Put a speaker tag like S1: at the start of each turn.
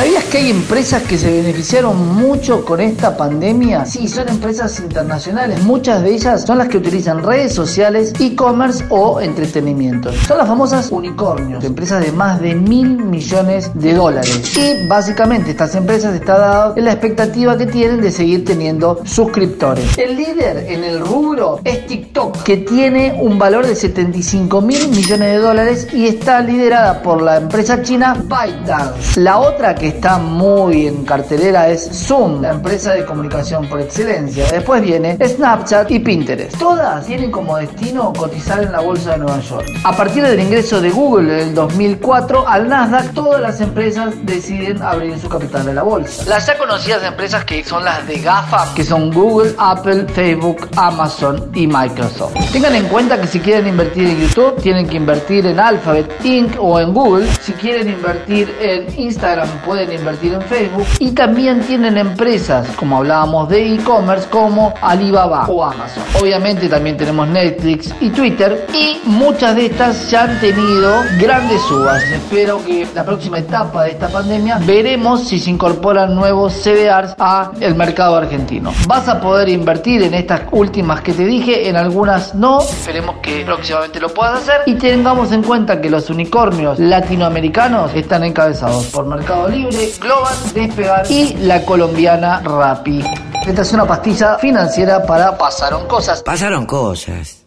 S1: ¿Sabías que hay empresas que se beneficiaron mucho con esta pandemia? Sí, son empresas internacionales. Muchas de ellas son las que utilizan redes sociales, e-commerce o entretenimiento. Son las famosas unicornios, empresas de más de mil millones de dólares. Y básicamente estas empresas están dadas en la expectativa que tienen de seguir teniendo suscriptores. El líder en el rubro es TikTok, que tiene un valor de 75 mil millones de dólares y está liderada por la empresa china ByteDance. La otra que está muy en cartelera es Zoom, la empresa de comunicación por excelencia. Después viene Snapchat y Pinterest. Todas tienen como destino cotizar en la bolsa de Nueva York. A partir del ingreso de Google en el 2004 al Nasdaq, todas las empresas deciden abrir su capital en la bolsa. Las ya conocidas empresas que son las de GAFA, que son Google, Apple, Facebook, Amazon y Microsoft. Tengan en cuenta que si quieren invertir en YouTube, tienen que invertir en Alphabet Inc. o en Google. Si quieren invertir en Instagram, pueden invertir en Facebook. Y también tienen empresas, como hablábamos de e-commerce, como Alibaba o Amazon. Obviamente también tenemos Netflix y Twitter. Y muchas de estas ya han tenido grandes subas. Espero que la próxima etapa de esta pandemia veremos si se incorporan nuevos CDRs a el mercado argentino. Vas a poder invertir en estas últimas que te dije, en algunas no. Esperemos que próximamente lo puedas hacer. Y tengamos en cuenta que los unicornios latinoamericanos están encabezados por Mercado Libre, Global, Despegar y la colombiana Rappi. Esta es una pastilla financiera para Pasaron Cosas.
S2: Pasaron cosas.